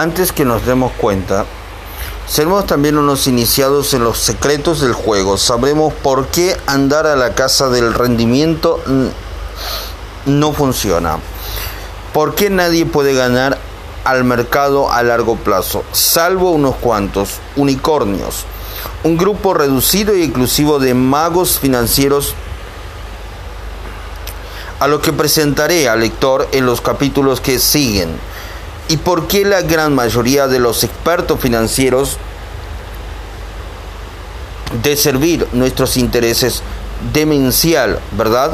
antes que nos demos cuenta, seremos también unos iniciados en los secretos del juego. Sabremos por qué andar a la casa del rendimiento no funciona. ¿Por qué nadie puede ganar al mercado a largo plazo? Salvo unos cuantos unicornios. Un grupo reducido y exclusivo de magos financieros a lo que presentaré al lector en los capítulos que siguen. ¿Y por qué la gran mayoría de los expertos financieros de servir nuestros intereses demencial, verdad?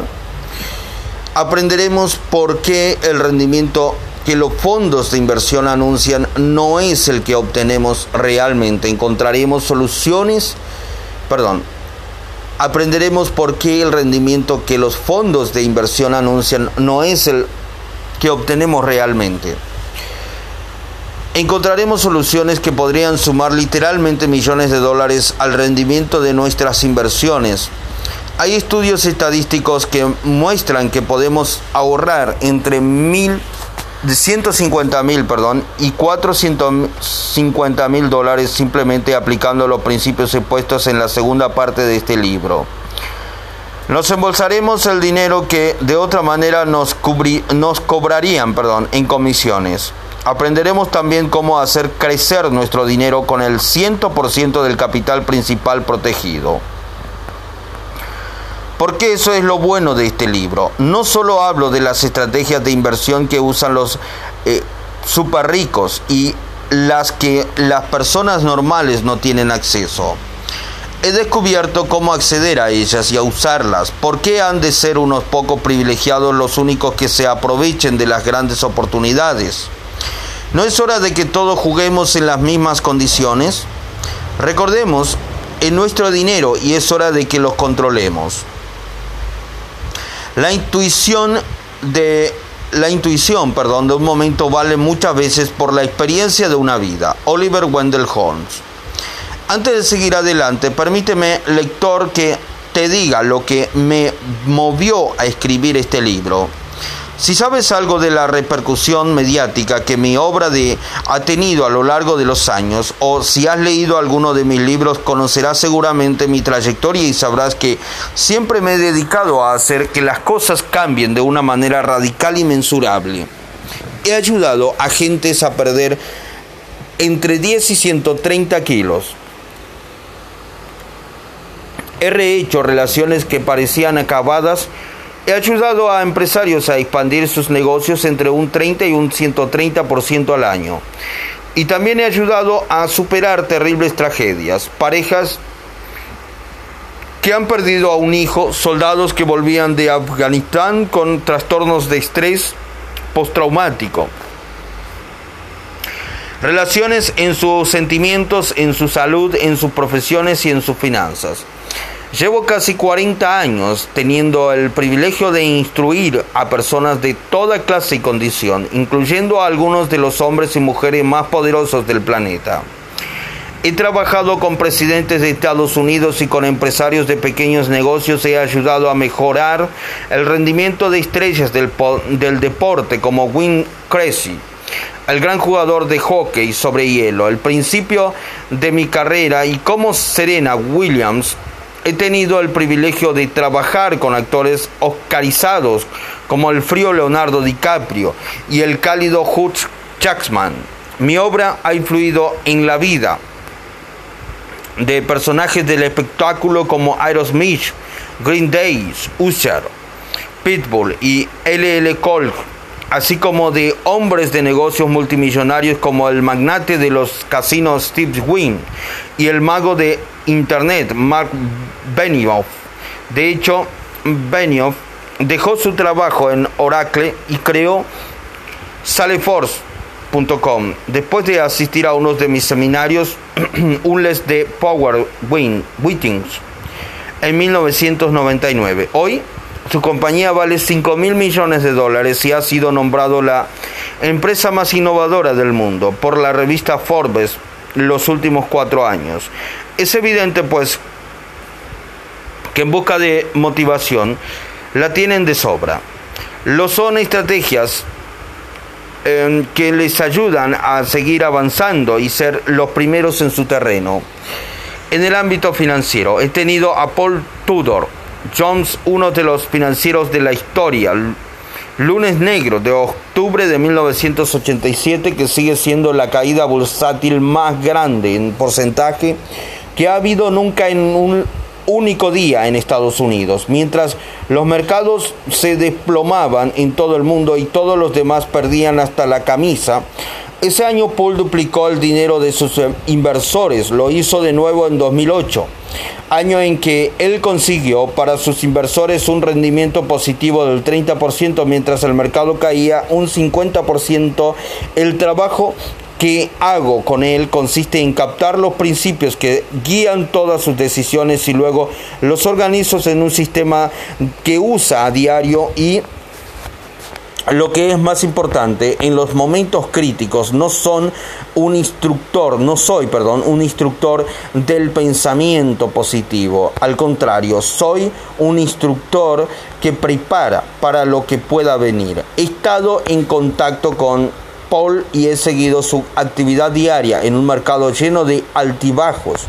Aprenderemos por qué el rendimiento que los fondos de inversión anuncian no es el que obtenemos realmente. Encontraremos soluciones, perdón, aprenderemos por qué el rendimiento que los fondos de inversión anuncian no es el que obtenemos realmente. Encontraremos soluciones que podrían sumar literalmente millones de dólares al rendimiento de nuestras inversiones. Hay estudios estadísticos que muestran que podemos ahorrar entre mil de 150 mil, perdón, y 450 mil dólares simplemente aplicando los principios expuestos en la segunda parte de este libro. Nos embolsaremos el dinero que de otra manera nos, nos cobrarían perdón, en comisiones. Aprenderemos también cómo hacer crecer nuestro dinero con el 100% del capital principal protegido. Porque eso es lo bueno de este libro. No solo hablo de las estrategias de inversión que usan los eh, super ricos y las que las personas normales no tienen acceso. He descubierto cómo acceder a ellas y a usarlas. ¿Por qué han de ser unos pocos privilegiados los únicos que se aprovechen de las grandes oportunidades? ¿No es hora de que todos juguemos en las mismas condiciones? Recordemos en nuestro dinero y es hora de que los controlemos. La intuición de la intuición, perdón, de un momento vale muchas veces por la experiencia de una vida. Oliver Wendell Holmes. Antes de seguir adelante, permíteme, lector, que te diga lo que me movió a escribir este libro. Si sabes algo de la repercusión mediática que mi obra ha tenido a lo largo de los años, o si has leído alguno de mis libros, conocerás seguramente mi trayectoria y sabrás que siempre me he dedicado a hacer que las cosas cambien de una manera radical y mensurable. He ayudado a gentes a perder entre 10 y 130 kilos. He rehecho relaciones que parecían acabadas He ayudado a empresarios a expandir sus negocios entre un 30 y un 130% al año. Y también he ayudado a superar terribles tragedias, parejas que han perdido a un hijo, soldados que volvían de Afganistán con trastornos de estrés postraumático, relaciones en sus sentimientos, en su salud, en sus profesiones y en sus finanzas. Llevo casi 40 años teniendo el privilegio de instruir a personas de toda clase y condición, incluyendo a algunos de los hombres y mujeres más poderosos del planeta. He trabajado con presidentes de Estados Unidos y con empresarios de pequeños negocios. He ayudado a mejorar el rendimiento de estrellas del, del deporte como Win Cressy, el gran jugador de hockey sobre hielo. El principio de mi carrera y como Serena Williams he tenido el privilegio de trabajar con actores oscarizados como el frío Leonardo DiCaprio y el cálido Hutch Jackman. Mi obra ha influido en la vida de personajes del espectáculo como Aerosmith, Green Day, Usher, Pitbull y LL Cool así como de hombres de negocios multimillonarios como el magnate de los casinos Steve Wynn y el mago de Internet Mark Benioff. De hecho, Benioff dejó su trabajo en Oracle y creó Salesforce.com. Después de asistir a uno de mis seminarios, un les de Power Wittings en 1999. Hoy su compañía vale 5 mil millones de dólares y ha sido nombrado la empresa más innovadora del mundo por la revista Forbes los últimos cuatro años. Es evidente, pues, que en busca de motivación la tienen de sobra. Lo son estrategias em, que les ayudan a seguir avanzando y ser los primeros en su terreno. En el ámbito financiero, he tenido a Paul Tudor, Jones, uno de los financieros de la historia, Lunes Negro de octubre de 1987, que sigue siendo la caída bursátil más grande en porcentaje que ha habido nunca en un único día en Estados Unidos, mientras los mercados se desplomaban en todo el mundo y todos los demás perdían hasta la camisa. Ese año Paul duplicó el dinero de sus eh, inversores, lo hizo de nuevo en 2008, año en que él consiguió para sus inversores un rendimiento positivo del 30% mientras el mercado caía un 50%. El trabajo que hago con él consiste en captar los principios que guían todas sus decisiones y luego los organizo en un sistema que usa a diario y lo que es más importante, en los momentos críticos no son un instructor, no soy, perdón, un instructor del pensamiento positivo. Al contrario, soy un instructor que prepara para lo que pueda venir. He estado en contacto con Paul y he seguido su actividad diaria en un mercado lleno de altibajos.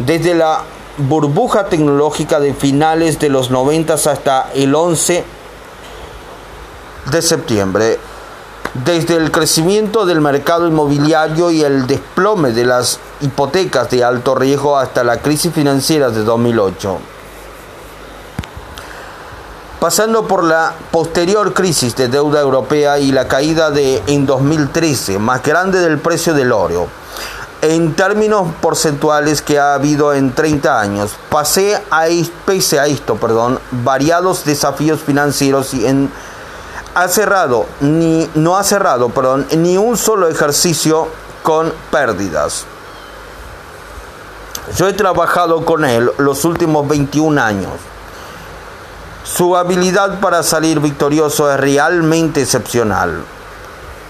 Desde la burbuja tecnológica de finales de los 90 hasta el 11 de septiembre, desde el crecimiento del mercado inmobiliario y el desplome de las hipotecas de alto riesgo hasta la crisis financiera de 2008. Pasando por la posterior crisis de deuda europea y la caída de en 2013 más grande del precio del oro, en términos porcentuales que ha habido en 30 años, pasé a, pese a esto, perdón, variados desafíos financieros y en ha cerrado, ni, no ha cerrado, perdón, ni un solo ejercicio con pérdidas. Yo he trabajado con él los últimos 21 años. Su habilidad para salir victorioso es realmente excepcional.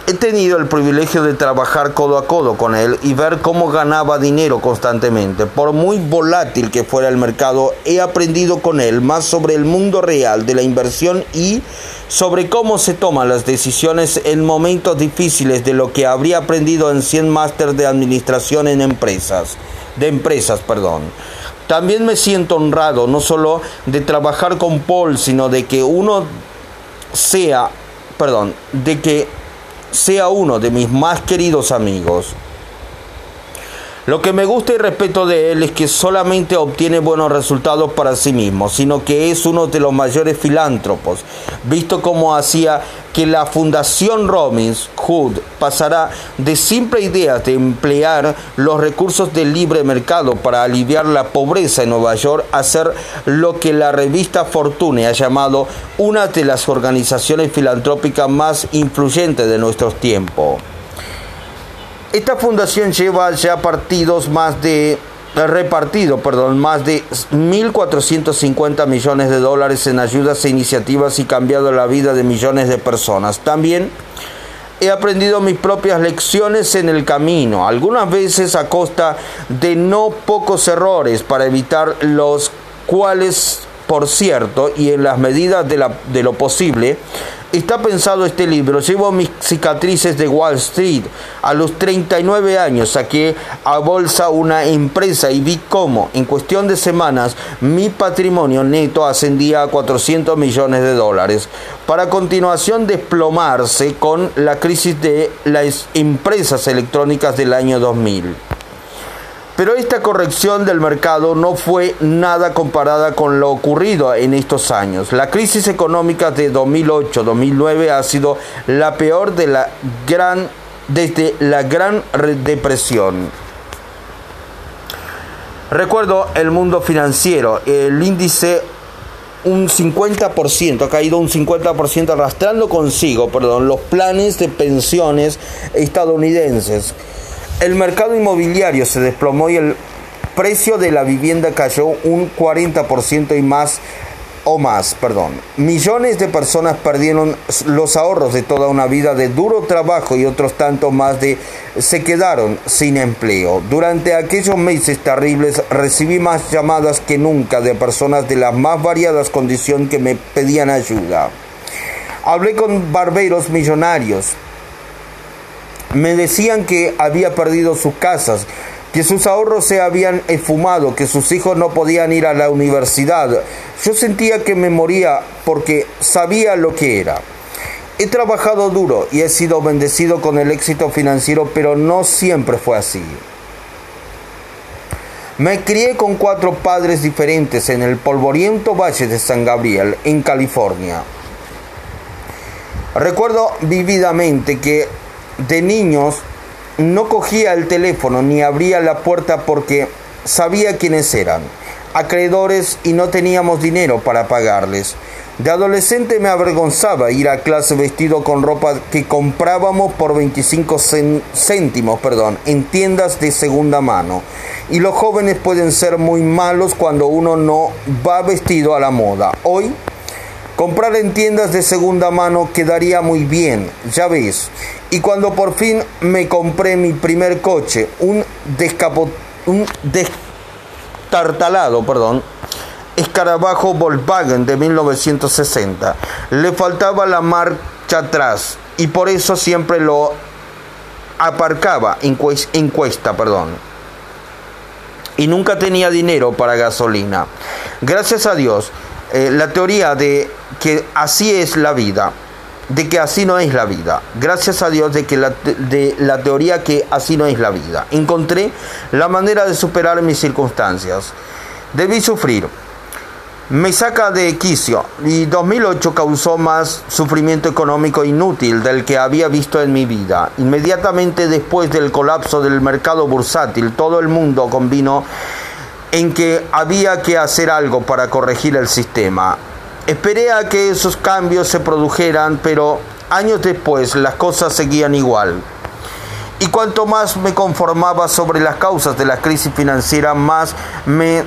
He tenido el privilegio de trabajar codo a codo con él y ver cómo ganaba dinero constantemente. Por muy volátil que fuera el mercado, he aprendido con él más sobre el mundo real de la inversión y sobre cómo se toman las decisiones en momentos difíciles de lo que habría aprendido en 100 máster de administración en empresas, de empresas, perdón. También me siento honrado no solo de trabajar con Paul, sino de que uno sea, perdón, de que sea uno de mis más queridos amigos. Lo que me gusta y respeto de él es que solamente obtiene buenos resultados para sí mismo, sino que es uno de los mayores filántropos, visto como hacía que la Fundación Robbins Hood pasará de simple idea de emplear los recursos del libre mercado para aliviar la pobreza en Nueva York a ser lo que la revista Fortune ha llamado una de las organizaciones filantrópicas más influyentes de nuestros tiempos. Esta fundación lleva ya partidos más de repartido, perdón, más de 1.450 millones de dólares en ayudas e iniciativas y cambiado la vida de millones de personas. También he aprendido mis propias lecciones en el camino, algunas veces a costa de no pocos errores para evitar los cuales, por cierto, y en las medidas de, de lo posible, está pensado este libro. Llevo mis cicatrices de Wall Street. A los 39 años saqué a bolsa una empresa y vi cómo en cuestión de semanas mi patrimonio neto ascendía a 400 millones de dólares. Para continuación desplomarse con la crisis de las empresas electrónicas del año 2000. Pero esta corrección del mercado no fue nada comparada con lo ocurrido en estos años. La crisis económica de 2008-2009 ha sido la peor de la gran, desde la Gran Depresión. Recuerdo el mundo financiero, el índice un 50%, ha caído un 50% arrastrando consigo, perdón, los planes de pensiones estadounidenses el mercado inmobiliario se desplomó y el precio de la vivienda cayó un 40% y más o más, perdón. Millones de personas perdieron los ahorros de toda una vida de duro trabajo y otros tantos más de se quedaron sin empleo. Durante aquellos meses terribles recibí más llamadas que nunca de personas de las más variadas condiciones que me pedían ayuda. Hablé con barberos millonarios, Me decían que había perdido sus casas, que sus ahorros se habían esfumado, que sus hijos no podían ir a la universidad. Yo sentía que me moría porque sabía lo que era. He trabajado duro y he sido bendecido con el éxito financiero, pero no siempre fue así. Me crié con cuatro padres diferentes en el polvoriento Valle de San Gabriel, en California. Recuerdo vividamente que de niños no cogía el teléfono ni abría la puerta porque sabía quiénes eran, acreedores y no teníamos dinero para pagarles. De adolescente me avergonzaba ir a clase vestido con ropa que comprábamos por 25 céntimos perdón, en tiendas de segunda mano. Y los jóvenes pueden ser muy malos cuando uno no va vestido a la moda. Hoy, comprar en tiendas de segunda mano quedaría muy bien, ya ves. Y cuando por fin me compré mi primer coche, un, descapo, un destartalado, perdón, escarabajo Volkswagen de 1960. Le faltaba la marcha atrás y por eso siempre lo aparcaba en cuesta, perdón. Y nunca tenía dinero para gasolina. Gracias a Dios, eh, la teoría de que así es la vida, de que así no es la vida. Gracias a Dios de que la, de la teoría que así no es la vida. Encontré la manera de superar mis circunstancias. Debí sufrir, me saca de quicio y 2008 causó más sufrimiento económico inútil del que había visto en mi vida. Inmediatamente después del colapso del mercado bursátil, todo el mundo convino en que había que hacer algo para corregir el sistema. Esperé a que esos cambios se produjeran, pero años después las cosas seguían igual. Y cuanto más me conformaba sobre las causas de la crisis financiera, más me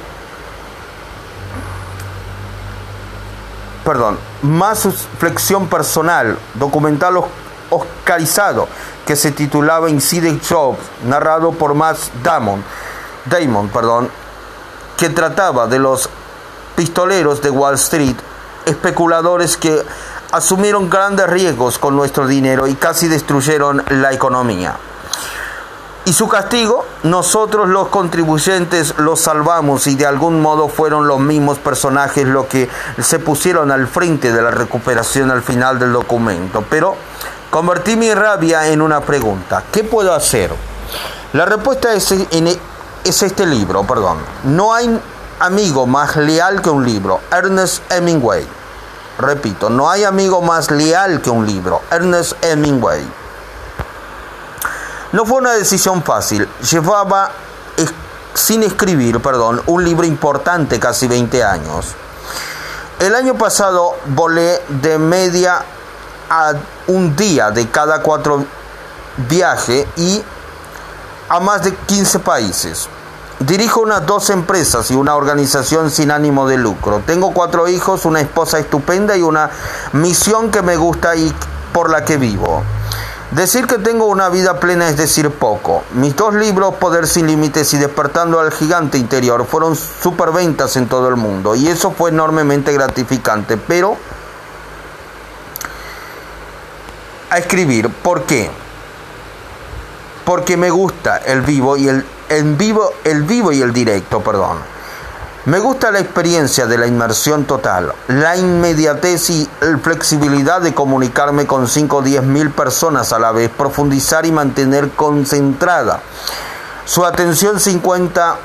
perdón, más flexión personal, documental oscarizado que se titulaba Inside Jobs, narrado por Max Damon, Damon, perdón, que trataba de los pistoleros de Wall Street, especuladores que asumieron grandes riesgos con nuestro dinero y casi destruyeron la economía. Y su castigo, nosotros los contribuyentes los salvamos y de algún modo fueron los mismos personajes los que se pusieron al frente de la recuperación al final del documento. Pero convertí mi rabia en una pregunta. ¿Qué puedo hacer? La respuesta es, es este libro, perdón. No hay amigo más leal que un libro. Ernest Hemingway. Repito, no hay amigo más leal que un libro. Ernest Hemingway. No fue una decisión fácil. Llevaba sin escribir, perdón, un libro importante casi 20 años. El año pasado volé de media a un día de cada cuatro viajes y a más de 15 países. Dirijo unas dos empresas y una organización sin ánimo de lucro. Tengo cuatro hijos, una esposa estupenda y una misión que me gusta y por la que vivo. Decir que tengo una vida plena es decir poco. Mis dos libros, Poder sin Límites y Despertando al Gigante Interior, fueron superventas en todo el mundo y eso fue enormemente gratificante. Pero a escribir, ¿por qué? Porque me gusta el vivo y el en vivo, el vivo y el directo, perdón. Me gusta la experiencia de la inmersión total, la inmediatez y la flexibilidad de comunicarme con 5 o 10 mil personas a la vez, profundizar y mantener concentrada su atención 50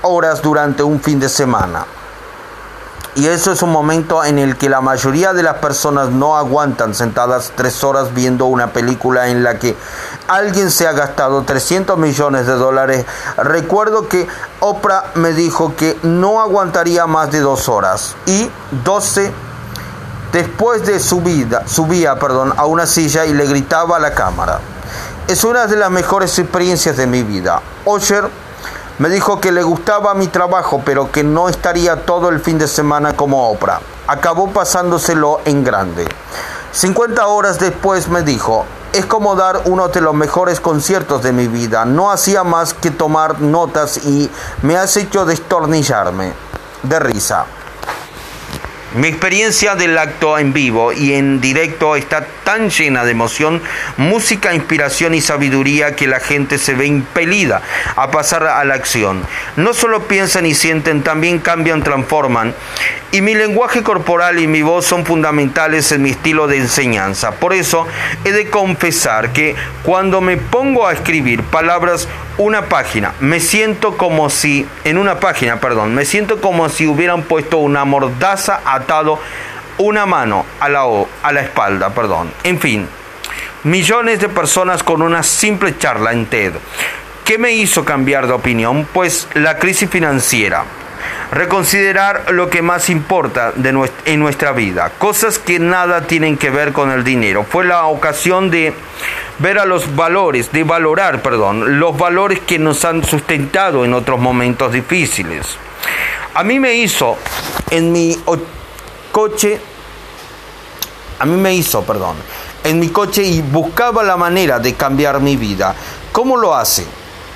horas durante un fin de semana. Y eso es un momento en el que la mayoría de las personas no aguantan sentadas tres horas viendo una película en la que alguien se ha gastado 300 millones de dólares. Recuerdo que Oprah me dijo que no aguantaría más de dos horas y 12 después de su vida, subía perdón, a una silla y le gritaba a la cámara. Es una de las mejores experiencias de mi vida. Osher me dijo que le gustaba mi trabajo, pero que no estaría todo el fin de semana como Oprah. Acabó pasándoselo en grande. 50 horas después me dijo, es como dar uno de los mejores conciertos de mi vida. No hacía más que tomar notas y me has hecho destornillarme de risa. Mi experiencia del acto en vivo y en directo está tan llena de emoción, música, inspiración y sabiduría que la gente se ve impelida a pasar a la acción. No solo piensan y sienten, también cambian, transforman. Y mi lenguaje corporal y mi voz son fundamentales en mi estilo de enseñanza. Por eso he de confesar que cuando me pongo a escribir palabras una página, me siento como si, en una página, perdón, me siento como si hubieran puesto una mordaza atado una mano a la, a la espalda, perdón. En fin, millones de personas con una simple charla en TED. ¿Qué me hizo cambiar de opinión? Pues la crisis financiera. Reconsiderar lo que más importa de en nuestra vida, cosas que nada tienen que ver con el dinero. Fue la ocasión de ver a los valores, de valorar, perdón, los valores que nos han sustentado en otros momentos difíciles. A mí me hizo en mi coche, a mí me hizo, perdón, en mi coche y buscaba la manera de cambiar mi vida. ¿Cómo lo hace?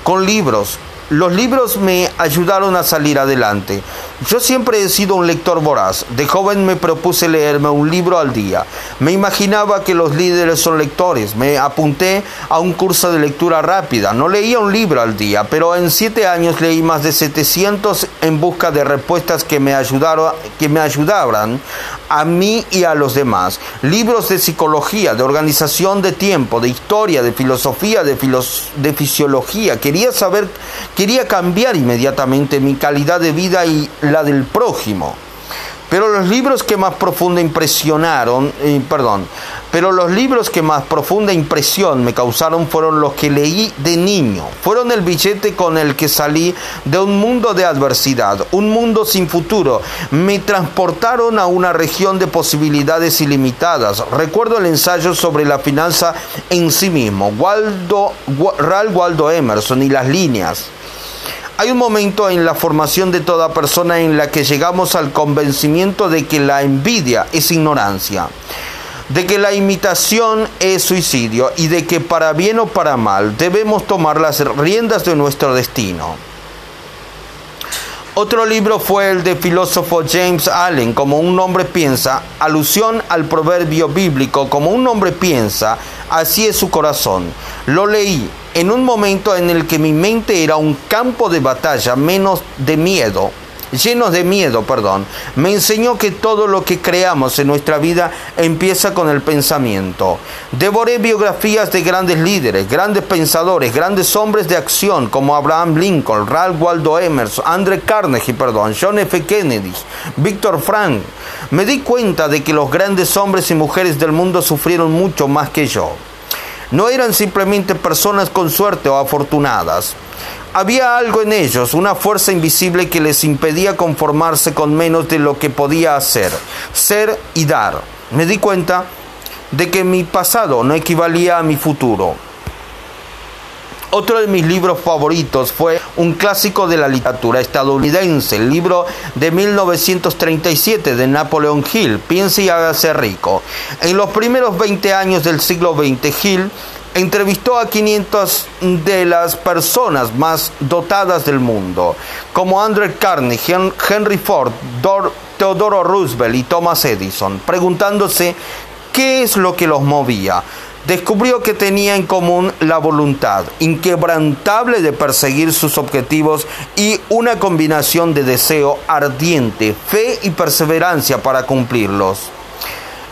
Con libros, los libros me ayudaron a salir adelante. Yo siempre he sido un lector voraz. De joven me propuse leerme un libro al día. Me imaginaba que los líderes son lectores. Me apunté a un curso de lectura rápida. No leía un libro al día, pero en siete años leí más de 700 en busca de respuestas que me, ayudaron, que me ayudaran a mí y a los demás. Libros de psicología, de organización de tiempo, de historia, de filosofía, de, de fisiología. Quería saber Quería cambiar inmediatamente mi calidad de vida y la del prójimo. Pero los libros que más profunda impresionaron, eh, perdón, pero los libros que más profunda impresión me causaron fueron los que leí de niño. Fueron el billete con el que salí de un mundo de adversidad, un mundo sin futuro. Me transportaron a una región de posibilidades ilimitadas. Recuerdo el ensayo sobre la finanza en sí mismo, Waldo, Ralph Waldo Emerson y las líneas hay un momento en la formación de toda persona en la que llegamos al convencimiento de que la envidia es ignorancia, de que la imitación es suicidio y de que para bien o para mal debemos tomar las riendas de nuestro destino. Otro libro fue el de filósofo James Allen, como un hombre piensa, alusión al proverbio bíblico, como un hombre piensa, así es su corazón. Lo leí en un momento en el que mi mente era un campo de batalla menos de miedo, lleno de miedo, perdón, me enseñó que todo lo que creamos en nuestra vida empieza con el pensamiento. Devoré biografías de grandes líderes, grandes pensadores, grandes hombres de acción como Abraham Lincoln, Ralph Waldo Emerson, André Carnegie, perdón, John F. Kennedy, Víctor Frank. Me di cuenta de que los grandes hombres y mujeres del mundo sufrieron mucho más que yo. No eran simplemente personas con suerte o afortunadas. Había algo en ellos, una fuerza invisible que les impedía conformarse con menos de lo que podía hacer, ser y dar. Me di cuenta de que mi pasado no equivalía a mi futuro. Otro de mis libros favoritos fue un clásico de la literatura estadounidense, el libro de 1937 de Napoleon Hill, Piense y hágase rico. En los primeros 20 años del siglo XX, Hill entrevistó a 500 de las personas más dotadas del mundo, como Andrew Carnegie, Henry Ford, Theodore Roosevelt y Thomas Edison, preguntándose qué es lo que los movía descubrió que tenía en común la voluntad inquebrantable de perseguir sus objetivos y una combinación de deseo ardiente, fe y perseverancia para cumplirlos.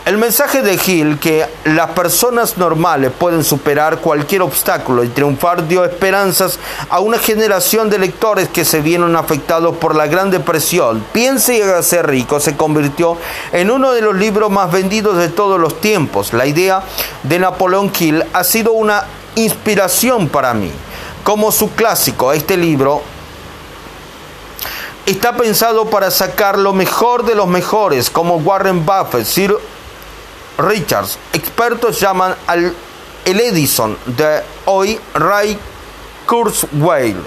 El mensaje de Gil que las personas normales pueden superar cualquier obstáculo y triunfar dio esperanzas a una generación de lectores que se vieron afectados por la Gran Depresión. Piense y hágase rico se convirtió en uno de los libros más vendidos de todos los tiempos. La idea de Napoleón Hill ha sido una inspiración para mí. Como su clásico, este libro está pensado para sacar lo mejor de los mejores, como Warren Buffett, Sir Richards. Expertos llaman al Edison de hoy Ray Kurzweil,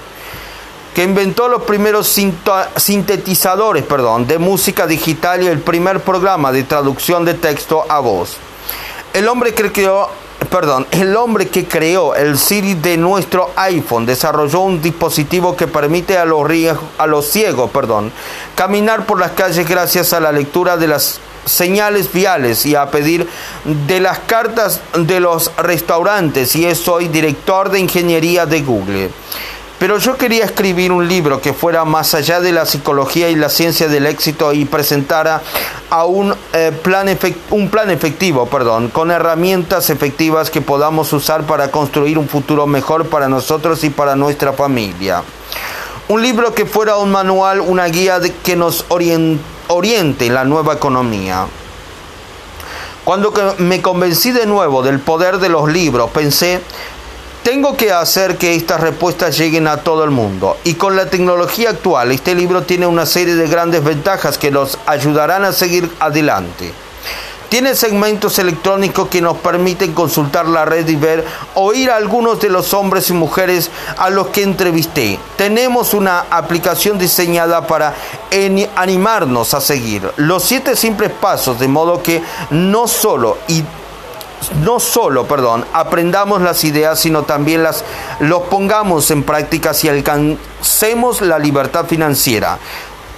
que inventó los primeros sintetizadores perdón, de música digital y el primer programa de traducción de texto a voz. El hombre que creó perdón, el hombre que creó el Siri de nuestro iPhone desarrolló un dispositivo que permite a los, a los ciegos perdón, caminar por las calles gracias a la lectura de las señales viales y a pedir de las cartas de los restaurantes y soy director de ingeniería de Google. Pero yo quería escribir un libro que fuera más allá de la psicología y la ciencia del éxito y presentara a un, eh, plan, un plan efectivo, perdón, con herramientas efectivas que podamos usar para construir un futuro mejor para nosotros y para nuestra familia. Un libro que fuera un manual, una guía que nos oriente en la nueva economía. Cuando me convencí de nuevo del poder de los libros, pensé, tengo que hacer que estas respuestas lleguen a todo el mundo. Y con la tecnología actual, este libro tiene una serie de grandes ventajas que nos ayudarán a seguir adelante. Tiene segmentos electrónicos que nos permiten consultar la red y ver, oír a algunos de los hombres y mujeres a los que entrevisté. Tenemos una aplicación diseñada para animarnos a seguir los siete simples pasos, de modo que no solo y no solo, perdón, aprendamos las ideas, sino también las los pongamos en práctica y alcancemos la libertad financiera.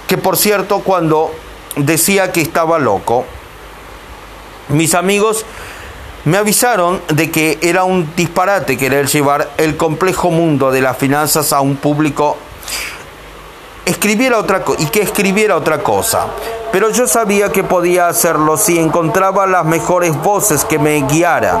Que por cierto, cuando decía que estaba loco, mis amigos me avisaron de que era un disparate querer llevar el complejo mundo de las finanzas a un público escribiera otra y que escribiera otra cosa. Pero yo sabía que podía hacerlo si encontraba las mejores voces que me guiaran.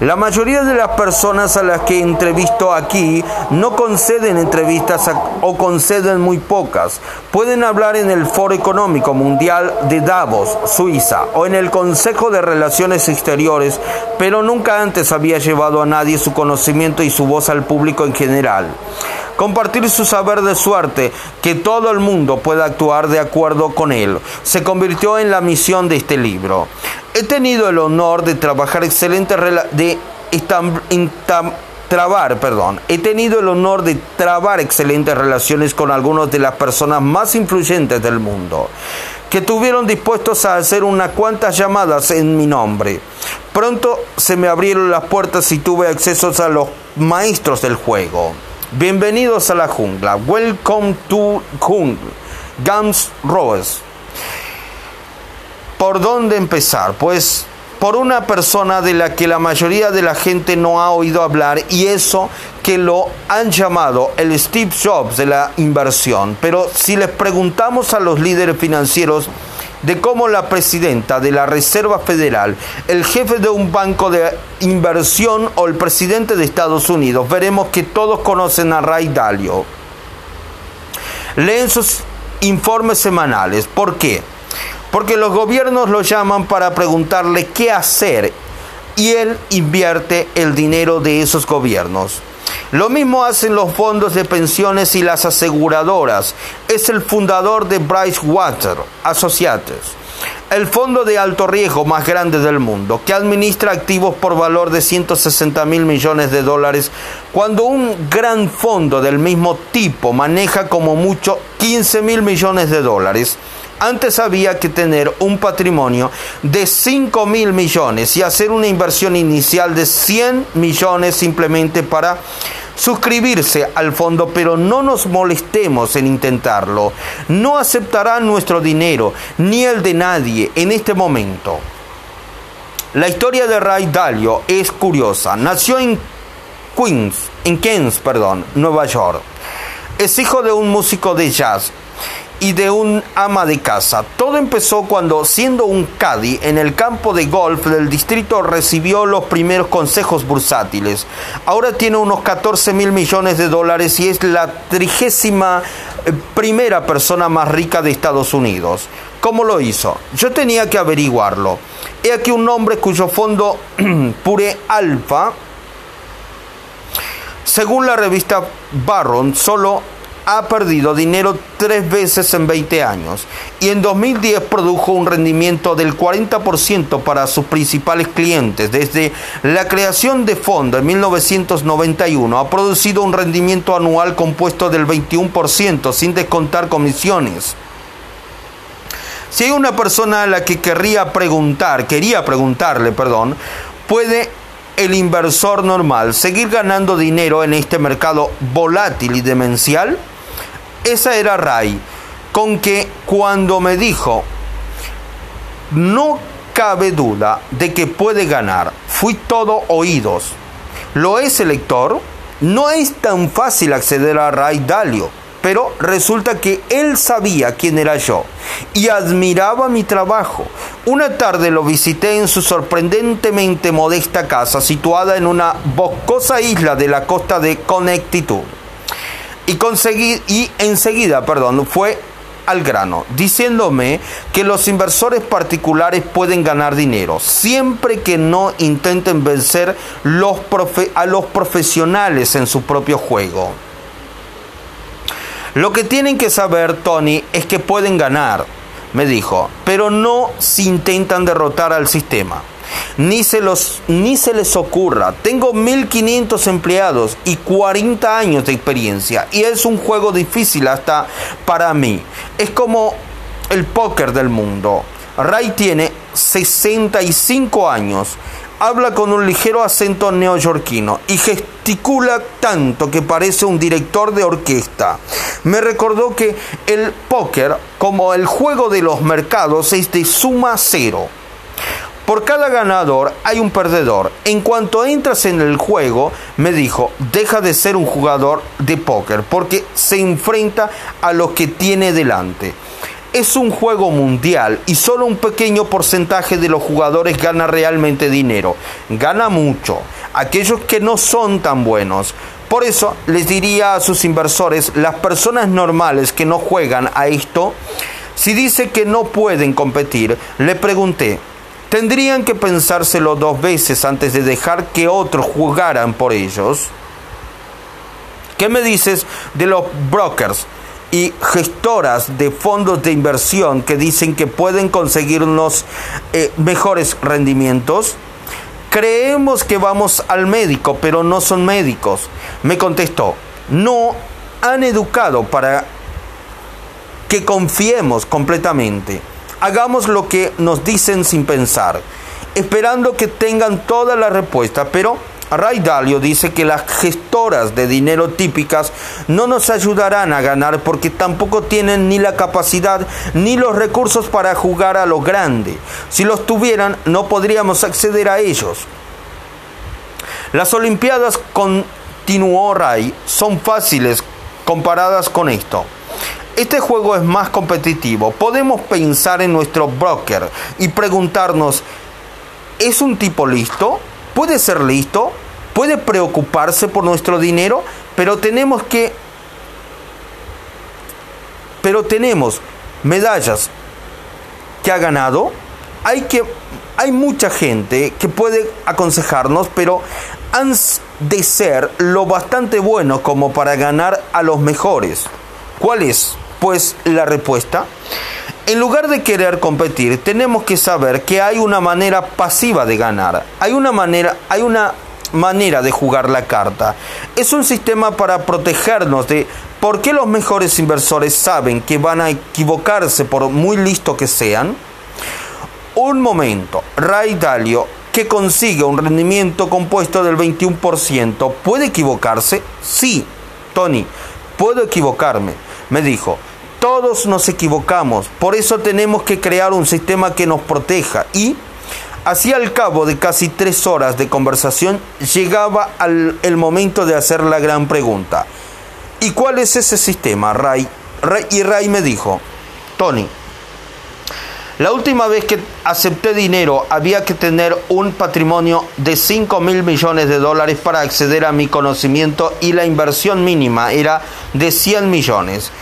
La mayoría de las personas a las que entrevisto aquí no conceden entrevistas o conceden muy pocas. Pueden hablar en el Foro Económico Mundial de Davos, Suiza, o en el Consejo de Relaciones Exteriores, pero nunca antes había llevado a nadie su conocimiento y su voz al público en general compartir su saber de suerte, que todo el mundo pueda actuar de acuerdo con él. Se convirtió en la misión de este libro. He tenido el honor de trabajar excelentes de trabar, perdón. He tenido el honor de trabar excelentes relaciones con algunas de las personas más influyentes del mundo, que tuvieron dispuestos a hacer unas cuantas llamadas en mi nombre. Pronto se me abrieron las puertas y tuve acceso a los maestros del juego. Bienvenidos a la jungla. Welcome to Jungle. Guns Roses. ¿Por dónde empezar? Pues por una persona de la que la mayoría de la gente no ha oído hablar y eso que lo han llamado el Steve Jobs de la inversión. Pero si les preguntamos a los líderes financieros, de cómo la presidenta de la Reserva Federal, el jefe de un banco de inversión o el presidente de Estados Unidos, veremos que todos conocen a Ray Dalio. Leen sus informes semanales. ¿Por qué? Porque los gobiernos lo llaman para preguntarle qué hacer y él invierte el dinero de esos gobiernos. Lo mismo hacen los fondos de pensiones y las aseguradoras. Es el fundador de Bryce Water Associates, el fondo de alto riesgo más grande del mundo, que administra activos por valor de 160 mil millones de dólares, cuando un gran fondo del mismo tipo maneja como mucho 15 mil millones de dólares. Antes había que tener un patrimonio de 5 mil millones y hacer una inversión inicial de 100 millones simplemente para suscribirse al fondo, pero no nos molestemos en intentarlo. No aceptarán nuestro dinero ni el de nadie en este momento. La historia de Ray Dalio es curiosa. Nació en Queens, en Keynes, perdón, Nueva York. Es hijo de un músico de jazz y de un ama de casa. Todo empezó cuando, siendo un caddy en el campo de golf del distrito, recibió los primeros consejos bursátiles. Ahora tiene unos 14 mil millones de dólares y es la trigésima eh, primera persona más rica de Estados Unidos. ¿Cómo lo hizo? Yo tenía que averiguarlo. He aquí un nombre cuyo fondo Pure Alpha, según la revista Barron, solo ha perdido dinero tres veces en 20 años y en 2010 produjo un rendimiento del 40% para sus principales clientes. Desde la creación de fondo en 1991 ha producido un rendimiento anual compuesto del 21% sin descontar comisiones. Si hay una persona a la que querría preguntar, quería preguntarle, perdón, puede el inversor normal seguir ganando dinero en este mercado volátil y demencial? Esa era Ray, con que cuando me dijo, No cabe duda de que puede ganar. Fui todo oídos. ¿Lo es el lector? No es tan fácil acceder a Ray Dalio, pero resulta que él sabía quién era yo y admiraba mi trabajo. Una tarde lo visité en su sorprendentemente modesta casa situada en una boscosa isla de la costa de Connecticut. Y, conseguí, y enseguida, perdón, fue al grano, diciéndome que los inversores particulares pueden ganar dinero, siempre que no intenten vencer los a los profesionales en su propio juego. Lo que tienen que saber, Tony, es que pueden ganar, me dijo, pero no si intentan derrotar al sistema ni se, los, ni se les ocurra. Tengo 1500 empleados y 40 años de experiencia y es un juego difícil hasta para mí. Es como el póker del mundo. Ray tiene 65 años, habla con un ligero acento neoyorquino y gesticula tanto que parece un director de orquesta. Me recordó que el póker, como el juego de los mercados, es de suma cero. Por cada ganador hay un perdedor. En cuanto entras en el juego, me dijo, deja de ser un jugador de póker porque se enfrenta a lo que tiene delante. Es un juego mundial y solo un pequeño porcentaje de los jugadores gana realmente dinero. Gana mucho. Aquellos que no son tan buenos. Por eso les diría a sus inversores, las personas normales que no juegan a esto, si dice que no pueden competir, le pregunté, tendrían que pensárselo dos veces antes de dejar que otros jugaran por ellos. ¿Qué me dices de los brokers y gestoras de fondos de inversión que dicen que pueden conseguirnos eh, mejores rendimientos? Creemos que vamos al médico, pero no son médicos. Me contestó, no han educado para que confiemos completamente. Hagamos lo que nos dicen sin pensar, esperando que tengan toda la respuesta, pero Ray Dalio dice que las gestoras de dinero típicas no nos ayudarán a ganar porque tampoco tienen ni la capacidad ni los recursos para jugar a lo grande. Si los tuvieran, no podríamos acceder a ellos. Las Olimpiadas, continuó Ray, son fáciles comparadas con esto. Este juego es más competitivo. Podemos pensar en nuestro broker y preguntarnos, ¿es un tipo listo? ¿Puede ser listo? ¿Puede preocuparse por nuestro dinero? Pero tenemos que... Pero tenemos medallas que ha ganado. Hay que hay mucha gente que puede aconsejarnos, pero han de ser lo bastante bueno como para ganar a los mejores. ¿Cuál es? Pues la respuesta, en lugar de querer competir, tenemos que saber que hay una manera pasiva de ganar. Hay una manera, hay una manera de jugar la carta. Es un sistema para protegernos de por qué los mejores inversores saben que van a equivocarse por muy listo que sean. Un momento, Ray Dalio que consigue un rendimiento compuesto del 21%, ¿puede equivocarse? Sí, Tony, puedo equivocarme me dijo, todos nos equivocamos, por eso tenemos que crear un sistema que nos proteja. Y así al cabo de casi tres horas de conversación llegaba el momento de hacer la gran pregunta. ¿Y cuál es ese sistema? Ray y Ray me dijo, Tony, la última vez que acepté dinero había que tener un patrimonio de 5 mil millones de dólares para acceder a mi conocimiento y la inversión mínima era de 100 millones.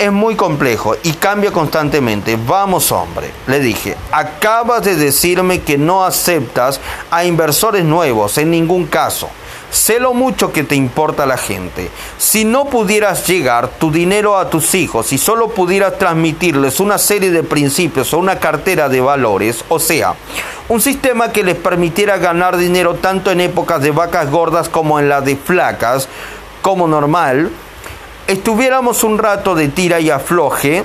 Es muy complejo y cambia constantemente. Vamos hombre, le dije, acabas de decirme que no aceptas a inversores nuevos en ningún caso. Sé lo mucho que te importa la gente. Si no pudieras llegar tu dinero a tus hijos y solo pudieras transmitirles una serie de principios o una cartera de valores, o sea, un sistema que les permitiera ganar dinero tanto en épocas de vacas gordas como en las de flacas, como normal, estuviéramos un rato de tira y afloje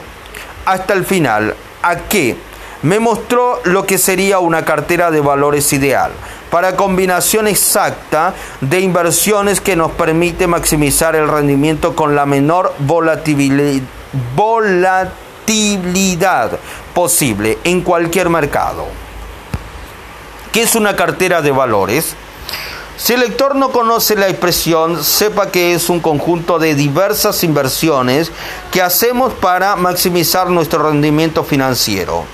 hasta el final. ¿A qué? Me mostró lo que sería una cartera de valores ideal para combinación exacta de inversiones que nos permite maximizar el rendimiento con la menor volatilidad posible en cualquier mercado. ¿Qué es una cartera de valores? Si el lector no conoce la expresión, sepa que es un conjunto de diversas inversiones que hacemos para maximizar nuestro rendimiento financiero.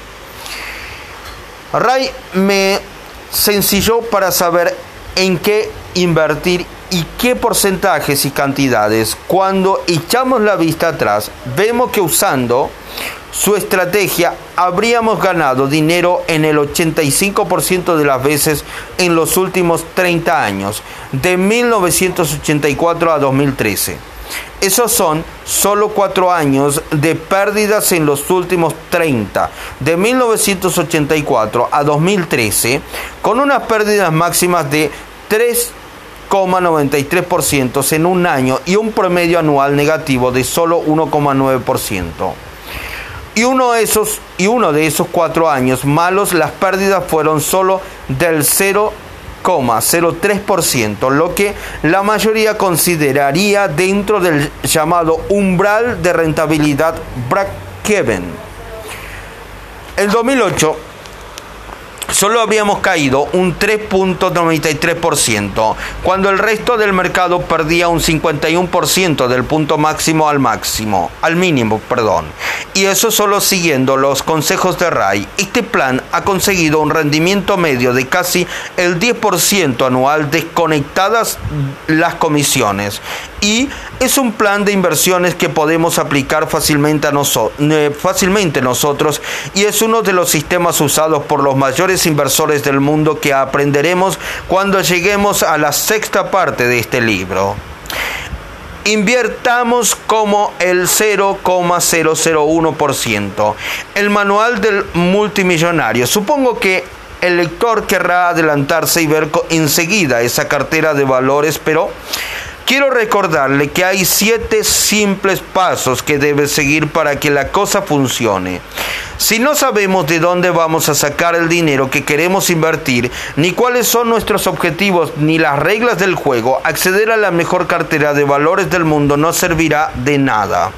Ray me sencilló para saber en qué invertir y qué porcentajes y cantidades. Cuando echamos la vista atrás, vemos que usando su estrategia habríamos ganado dinero en el 85% de las veces en los últimos 30 años, de 1984 a 2013. Esos son solo cuatro años de pérdidas en los últimos 30, de 1984 a 2013, con unas pérdidas máximas de 3,93% en un año y un promedio anual negativo de solo 1,9%. Y uno, de esos, y uno de esos cuatro años malos, las pérdidas fueron solo del 0,03%, lo que la mayoría consideraría dentro del llamado umbral de rentabilidad break-even. El 2008 solo habíamos caído un 3.93%, cuando el resto del mercado perdía un 51% del punto máximo al máximo, al mínimo, perdón. Y eso solo siguiendo los consejos de Ray. Este plan ha conseguido un rendimiento medio de casi el 10% anual desconectadas las comisiones. Y es un plan de inversiones que podemos aplicar fácilmente, a eh, fácilmente nosotros y es uno de los sistemas usados por los mayores inversores del mundo que aprenderemos cuando lleguemos a la sexta parte de este libro. Invirtamos como el 0,001%. El manual del multimillonario. Supongo que el lector querrá adelantarse y ver enseguida esa cartera de valores, pero Quiero recordarle que hay siete simples pasos que debe seguir para que la cosa funcione. Si no sabemos de dónde vamos a sacar el dinero que queremos invertir, ni cuáles son nuestros objetivos, ni las reglas del juego, acceder a la mejor cartera de valores del mundo no servirá de nada.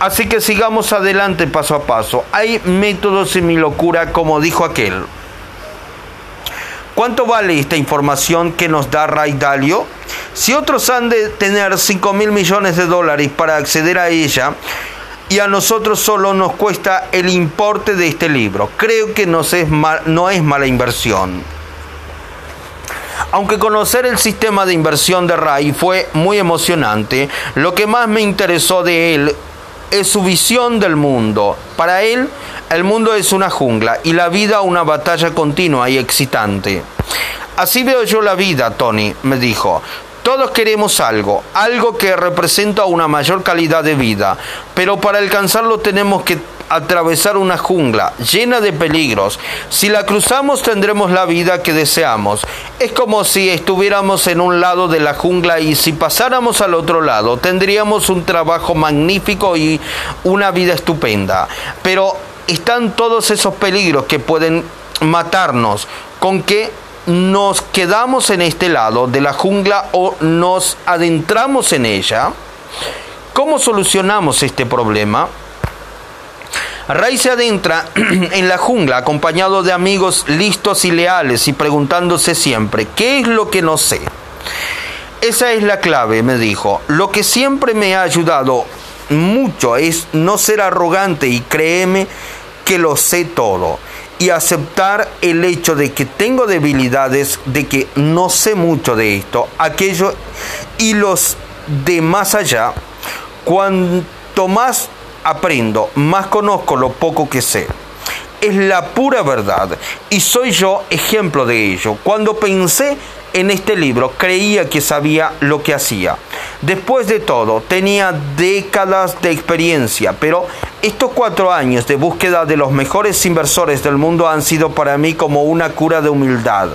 Así que sigamos adelante paso a paso. Hay métodos en mi locura, como dijo aquel. ¿Cuánto vale esta información que nos da Ray Dalio? Si otros han de tener 5 mil millones de dólares para acceder a ella, y a nosotros solo nos cuesta el importe de este libro. Creo que es no es mala inversión. Aunque conocer el sistema de inversión de Ray fue muy emocionante, lo que más me interesó de él es su visión del mundo. Para él, el mundo es una jungla y la vida una batalla continua y excitante. Así veo yo la vida, Tony, me dijo. Todos queremos algo, algo que representa una mayor calidad de vida, pero para alcanzarlo tenemos que atravesar una jungla llena de peligros. Si la cruzamos tendremos la vida que deseamos. Es como si estuviéramos en un lado de la jungla y si pasáramos al otro lado tendríamos un trabajo magnífico y una vida estupenda. Pero están todos esos peligros que pueden matarnos. ¿Con qué nos quedamos en este lado de la jungla o nos adentramos en ella, ¿cómo solucionamos este problema? Ray se adentra en la jungla acompañado de amigos listos y leales y preguntándose siempre, ¿qué es lo que no sé? Esa es la clave, me dijo. Lo que siempre me ha ayudado mucho es no ser arrogante y créeme que lo sé todo y aceptar el hecho de que tengo debilidades, de que no sé mucho de esto, aquello y los de más allá, cuanto más aprendo, más conozco lo poco que sé. Es la pura verdad y soy yo ejemplo de ello. Cuando pensé en este libro creía que sabía lo que hacía. Después de todo, tenía décadas de experiencia, pero estos cuatro años de búsqueda de los mejores inversores del mundo han sido para mí como una cura de humildad,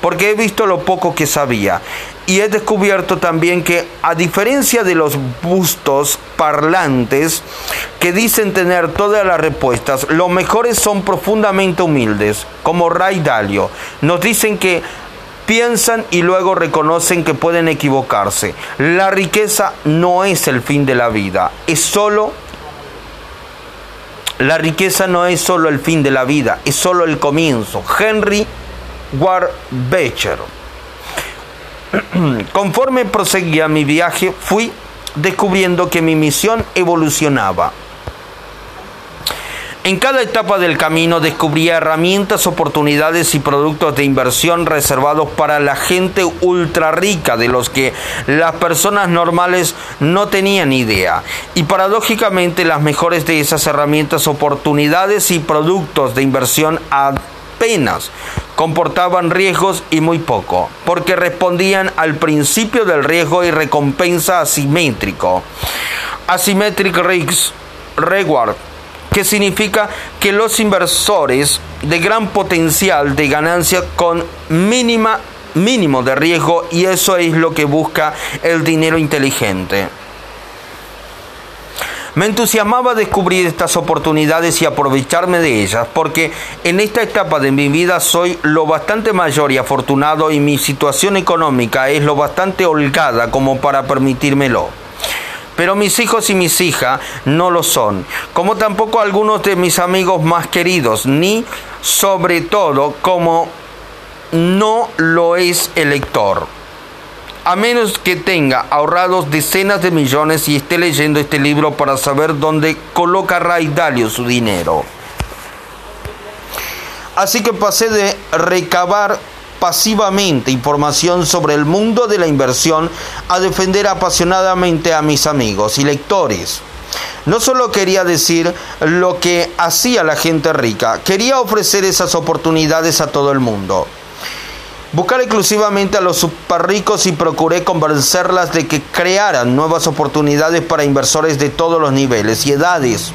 porque he visto lo poco que sabía y he descubierto también que a diferencia de los bustos parlantes que dicen tener todas las respuestas, los mejores son profundamente humildes, como Ray Dalio. Nos dicen que piensan y luego reconocen que pueden equivocarse. La riqueza no es el fin de la vida, es solo La riqueza no es solo el fin de la vida, es solo el comienzo. Henry Ward Beecher. Conforme proseguía mi viaje, fui descubriendo que mi misión evolucionaba. En cada etapa del camino descubría herramientas, oportunidades y productos de inversión reservados para la gente ultra rica de los que las personas normales no tenían idea. Y paradójicamente las mejores de esas herramientas, oportunidades y productos de inversión apenas comportaban riesgos y muy poco, porque respondían al principio del riesgo y recompensa asimétrico. Asymmetric Risk Reward que significa que los inversores de gran potencial de ganancia con mínima mínimo de riesgo y eso es lo que busca el dinero inteligente. Me entusiasmaba descubrir estas oportunidades y aprovecharme de ellas, porque en esta etapa de mi vida soy lo bastante mayor y afortunado y mi situación económica es lo bastante holgada como para permitírmelo pero mis hijos y mis hijas no lo son, como tampoco algunos de mis amigos más queridos, ni sobre todo como no lo es el lector. A menos que tenga ahorrados decenas de millones y esté leyendo este libro para saber dónde coloca Ray Dalio su dinero. Así que pasé de recabar pasivamente información sobre el mundo de la inversión a defender apasionadamente a mis amigos y lectores. No solo quería decir lo que hacía la gente rica, quería ofrecer esas oportunidades a todo el mundo. Buscar exclusivamente a los super ricos y procuré convencerlas de que crearan nuevas oportunidades para inversores de todos los niveles y edades.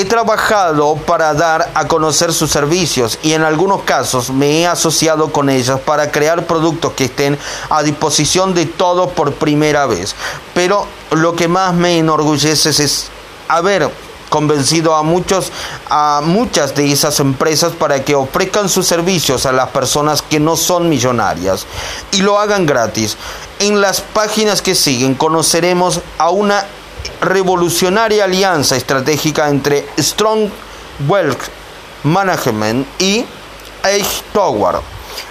He trabajado para dar a conocer sus servicios y en algunos casos me he asociado con ellas para crear productos que estén a disposición de todos por primera vez. Pero lo que más me enorgullece es haber convencido a muchos a muchas de esas empresas para que ofrezcan sus servicios a las personas que no son millonarias y lo hagan gratis. En las páginas que siguen conoceremos a una revolucionaria alianza estratégica entre Strong Wealth Management y H. Tower,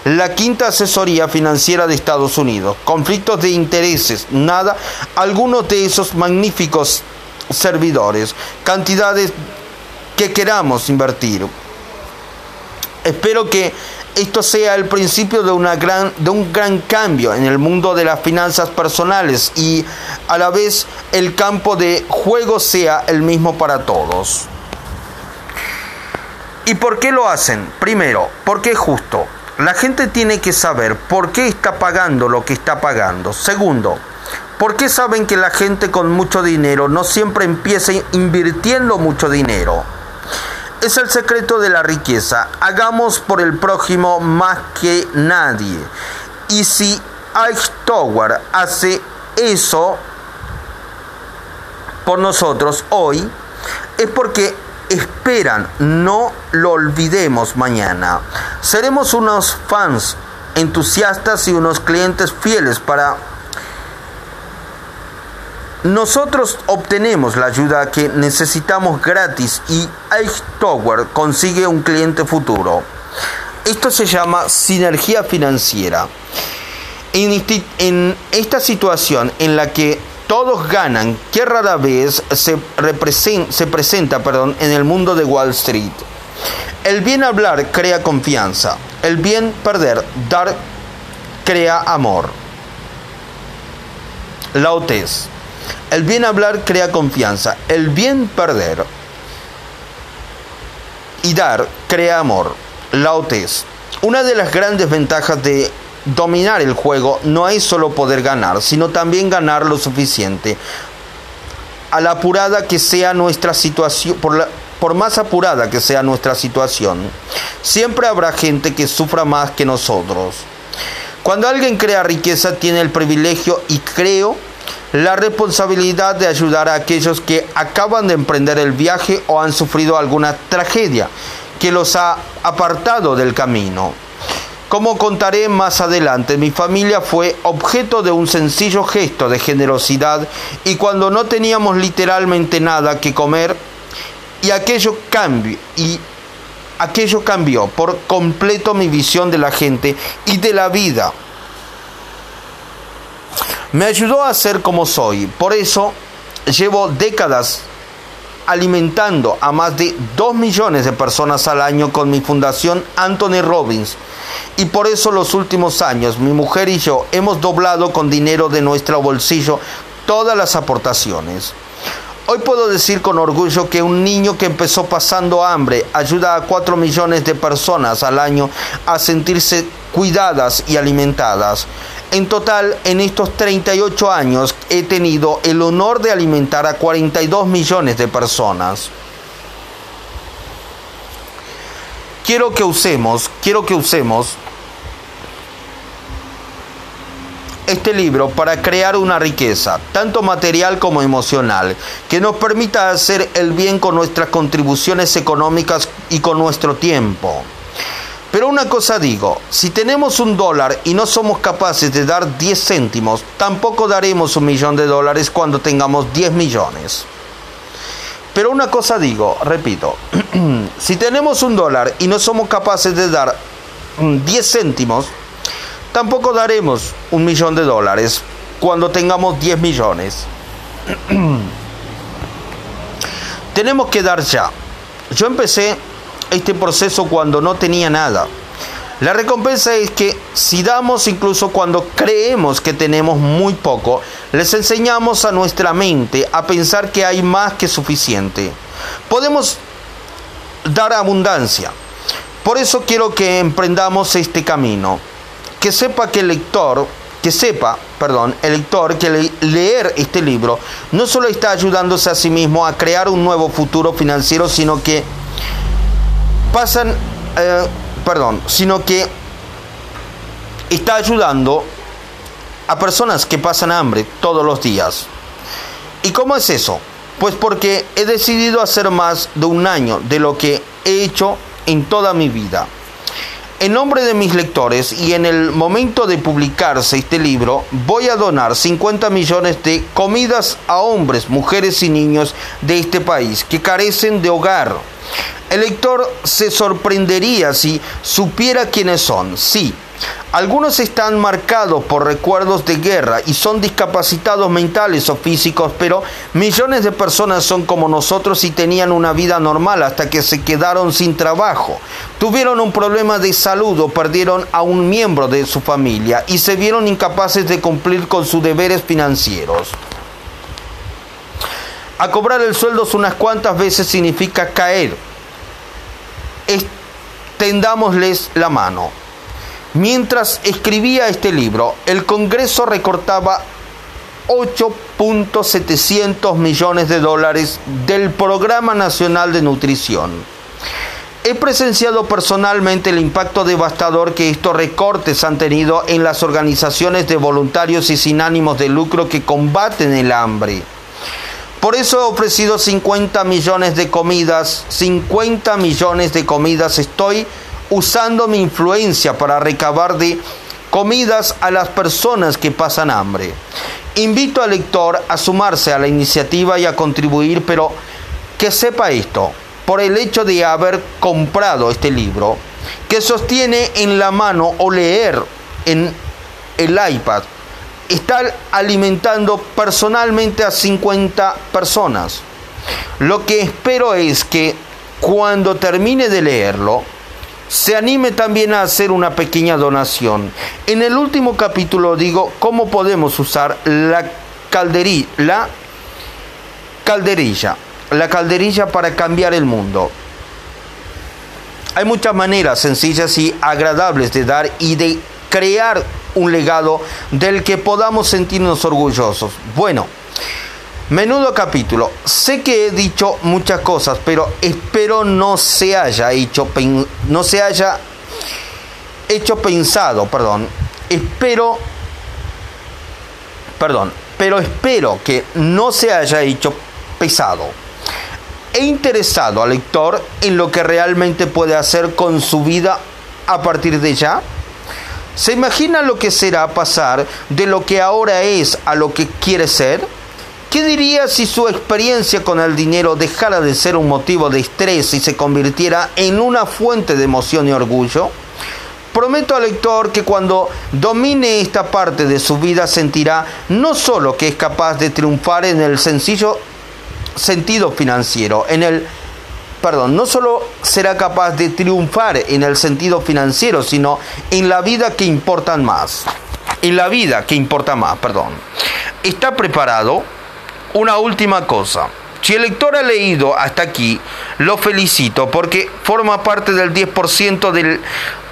la quinta asesoría financiera de Estados Unidos. Conflictos de intereses, nada, algunos de esos magníficos servidores, cantidades que queramos invertir. Espero que esto sea el principio de, una gran, de un gran cambio en el mundo de las finanzas personales y a la vez el campo de juego sea el mismo para todos. ¿Y por qué lo hacen? Primero, porque es justo. La gente tiene que saber por qué está pagando lo que está pagando. Segundo, ¿por qué saben que la gente con mucho dinero no siempre empieza invirtiendo mucho dinero? es el secreto de la riqueza. Hagamos por el prójimo más que nadie. Y si Eichtower hace eso por nosotros hoy, es porque esperan, no lo olvidemos mañana. Seremos unos fans entusiastas y unos clientes fieles para nosotros obtenemos la ayuda que necesitamos gratis y Tower consigue un cliente futuro. Esto se llama sinergia financiera. En, esta situación en la que todos ganan, que rara vez se, se presenta perdón, en el mundo de Wall Street. El bien hablar crea confianza. El bien perder, dar, crea amor. Lautes. El bien hablar crea confianza. El bien perder y dar crea amor. Lautes. Una de las grandes ventajas de dominar el juego no es solo poder ganar, sino también ganar lo suficiente. A la apurada que sea nuestra situación, por, por más apurada que sea nuestra situación, siempre habrá gente que sufra más que nosotros. Cuando alguien crea riqueza, tiene el privilegio y creo la responsabilidad de ayudar a aquellos que acaban de emprender el viaje o han sufrido alguna tragedia que los ha apartado del camino. Como contaré más adelante, mi familia fue objeto de un sencillo gesto de generosidad y cuando no teníamos literalmente nada que comer, y aquello cambió y aquello cambió por completo mi visión de la gente y de la vida. Me ayudó a ser como soy. Por eso llevo décadas alimentando a más de 2 millones de personas al año con mi fundación Anthony Robbins. Y por eso los últimos años mi mujer y yo hemos doblado con dinero de nuestro bolsillo todas las aportaciones. Hoy puedo decir con orgullo que un niño que empezó pasando hambre ayuda a 4 millones de personas al año a sentirse cuidadas y alimentadas. En total, en estos 38 años he tenido el honor de alimentar a 42 millones de personas. Quiero que usemos, quiero que usemos este libro para crear una riqueza, tanto material como emocional, que nos permita hacer el bien con nuestras contribuciones económicas y con nuestro tiempo. Pero una cosa digo, si tenemos un dólar y no somos capaces de dar 10 céntimos, tampoco daremos un millón de dólares cuando tengamos 10 millones. Pero una cosa digo, repito, si tenemos un dólar y no somos capaces de dar 10 céntimos, tampoco daremos un millón de dólares cuando tengamos 10 millones. Tenemos que dar ya. Yo empecé este proceso cuando no tenía nada. La recompensa es que si damos incluso cuando creemos que tenemos muy poco, les enseñamos a nuestra mente a pensar que hay más que suficiente. Podemos dar abundancia. Por eso quiero que emprendamos este camino. Que sepa que el lector, que sepa, perdón, el lector que leer este libro no solo está ayudándose a sí mismo a crear un nuevo futuro financiero, sino que pasan, eh, perdón, sino que está ayudando a personas que pasan hambre todos los días. ¿Y cómo es eso? Pues porque he decidido hacer más de un año de lo que he hecho en toda mi vida. En nombre de mis lectores y en el momento de publicarse este libro, voy a donar 50 millones de comidas a hombres, mujeres y niños de este país que carecen de hogar el lector se sorprendería si supiera quiénes son. Sí, algunos están marcados por recuerdos de guerra y son discapacitados mentales o físicos, pero millones de personas son como nosotros y tenían una vida normal hasta que se quedaron sin trabajo. Tuvieron un problema de salud o perdieron a un miembro de su familia y se vieron incapaces de cumplir con sus deberes financieros. A cobrar el sueldo unas cuantas veces significa caer extendámosles la mano. Mientras escribía este libro, el Congreso recortaba 8.700 millones de dólares del Programa Nacional de Nutrición. He presenciado personalmente el impacto devastador que estos recortes han tenido en las organizaciones de voluntarios y sin ánimos de lucro que combaten el hambre. Por eso he ofrecido 50 millones de comidas, 50 millones de comidas. Estoy usando mi influencia para recabar de comidas a las personas que pasan hambre. Invito al lector a sumarse a la iniciativa y a contribuir, pero que sepa esto, por el hecho de haber comprado este libro, que sostiene en la mano o leer en el iPad estar alimentando personalmente a 50 personas. Lo que espero es que cuando termine de leerlo, se anime también a hacer una pequeña donación. En el último capítulo digo cómo podemos usar la calderilla, la calderilla, la calderilla para cambiar el mundo. Hay muchas maneras sencillas y agradables de dar y de crear un legado del que podamos sentirnos orgullosos. Bueno, menudo capítulo. Sé que he dicho muchas cosas, pero espero no se haya hecho no se haya hecho pensado, perdón. Espero perdón, pero espero que no se haya hecho pesado. He interesado al lector en lo que realmente puede hacer con su vida a partir de ya. ¿Se imagina lo que será pasar de lo que ahora es a lo que quiere ser? ¿Qué diría si su experiencia con el dinero dejara de ser un motivo de estrés y se convirtiera en una fuente de emoción y orgullo? Prometo al lector que cuando domine esta parte de su vida sentirá no solo que es capaz de triunfar en el sencillo sentido financiero, en el perdón, no solo será capaz de triunfar en el sentido financiero, sino en la vida que importan más. En la vida que importa más, perdón. ¿Está preparado? Una última cosa. Si el lector ha leído hasta aquí, lo felicito porque forma parte del 10% de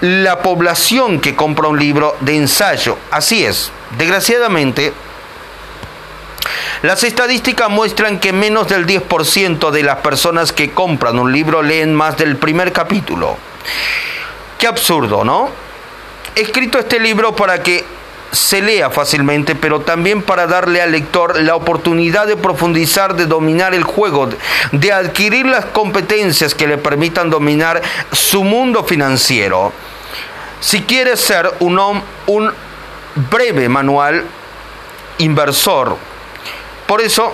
la población que compra un libro de ensayo. Así es. Desgraciadamente, las estadísticas muestran que menos del 10% de las personas que compran un libro leen más del primer capítulo. Qué absurdo, ¿no? He escrito este libro para que se lea fácilmente, pero también para darle al lector la oportunidad de profundizar, de dominar el juego, de adquirir las competencias que le permitan dominar su mundo financiero. Si quiere ser un, un breve manual inversor, por eso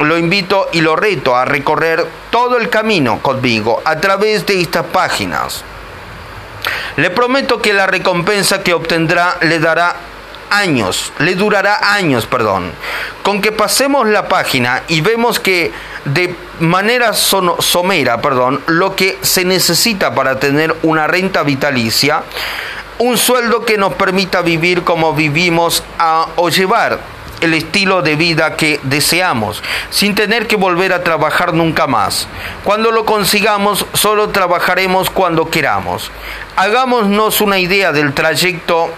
lo invito y lo reto a recorrer todo el camino conmigo a través de estas páginas. Le prometo que la recompensa que obtendrá le dará años, le durará años, perdón. Con que pasemos la página y vemos que de manera somera, perdón, lo que se necesita para tener una renta vitalicia, un sueldo que nos permita vivir como vivimos o llevar el estilo de vida que deseamos, sin tener que volver a trabajar nunca más. Cuando lo consigamos, solo trabajaremos cuando queramos. Hagámonos una idea del trayecto